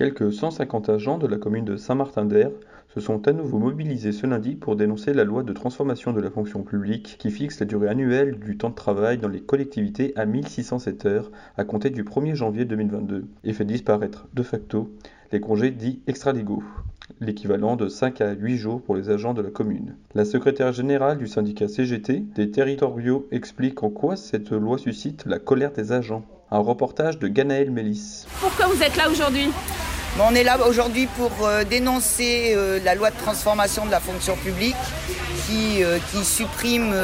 Quelques 150 agents de la commune de Saint-Martin-d'Air se sont à nouveau mobilisés ce lundi pour dénoncer la loi de transformation de la fonction publique qui fixe la durée annuelle du temps de travail dans les collectivités à 1607 heures à compter du 1er janvier 2022 et fait disparaître de facto les congés dits extralégaux, l'équivalent de 5 à 8 jours pour les agents de la commune. La secrétaire générale du syndicat CGT des territoriaux explique en quoi cette loi suscite la colère des agents. Un reportage de Ganaël Mélis. Pourquoi vous êtes là aujourd'hui? On est là aujourd'hui pour euh, dénoncer euh, la loi de transformation de la fonction publique qui, euh, supprime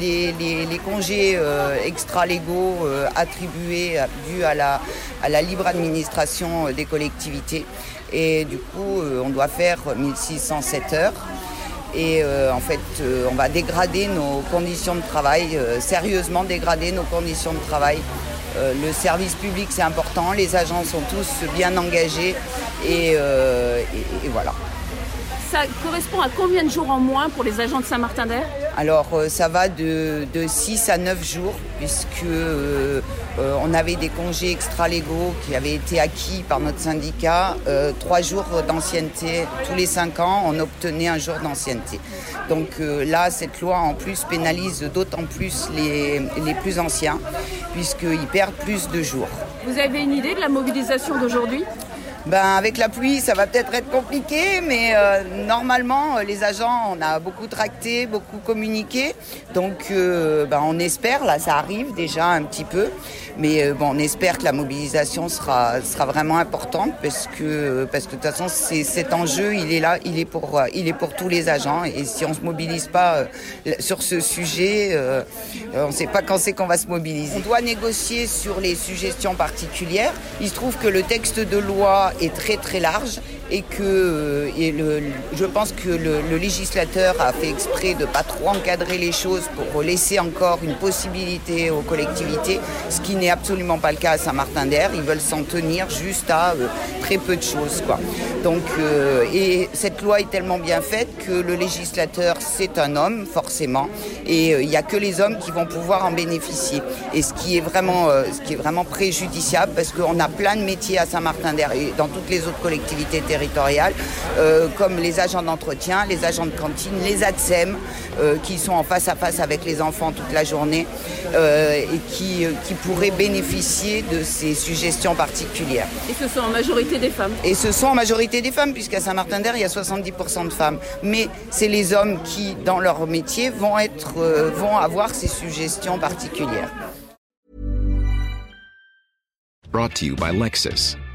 les, congés extra-légaux attribués dus à la, à la libre administration des collectivités. Et du coup, on doit faire 1607 heures. Et en fait, on va dégrader nos conditions de travail, sérieusement dégrader nos conditions de travail euh, le service public, c'est important. Les agents sont tous bien engagés. Et, euh, voilà. Ça correspond à combien de jours en moins pour les agents de Saint-Martin d'Air Alors, euh, ça va de, 6 à 9 jours, puisque on avait des congés extra-légaux qui avaient été acquis par notre syndicat. Trois jours d'ancienneté, tous les 5 ans, on obtenait un jour d'ancienneté. Donc là, cette loi, en plus, pénalise d'autant plus les, les plus anciens puisqu'ils perdent plus de jours. Vous avez une idée de la mobilisation d'aujourd'hui? Ben, avec la pluie, ça va peut-être être compliqué, mais euh, normalement, euh, les agents, on a beaucoup tracté, beaucoup communiqué. Donc, euh, ben, on espère, là, ça arrive déjà un petit peu. Mais bon, on espère que la mobilisation sera, sera vraiment importante parce que, parce que de toute façon, cet enjeu, il est là, il est, pour, il est pour tous les agents. Et si on ne se mobilise pas sur ce sujet, on ne sait pas quand c'est qu'on va se mobiliser. On doit négocier sur les suggestions particulières. Il se trouve que le texte de loi est très très large et que euh, je pense que le, législateur a fait exprès de pas trop encadrer les choses pour laisser encore une possibilité aux collectivités, ce qui n'est absolument pas le cas à Saint-Martin-d'Air. Ils veulent s'en tenir juste à euh, très peu de choses. Quoi. Donc, euh, et cette loi est tellement bien faite que le législateur, c'est un homme, forcément, et il n'y a que les hommes qui vont pouvoir en bénéficier. Et ce qui est vraiment, ce qui est vraiment préjudiciable, parce qu'on a plein de métiers à Saint-Martin-d'Air et dans toutes les autres collectivités territoriales territoriales, euh, comme les agents d'entretien, les agents de cantine, les ADSEM, euh, qui sont en face à face avec les enfants toute la journée euh, et qui, qui pourraient bénéficier de ces suggestions particulières. Et ce sont en majorité des femmes Et ce sont en majorité des femmes, puisqu'à Saint-Martin-d'Air, il y a 70% de femmes. Mais c'est les hommes qui, dans leur métier, vont, être, vont avoir ces suggestions particulières. Brought to you by Lexus.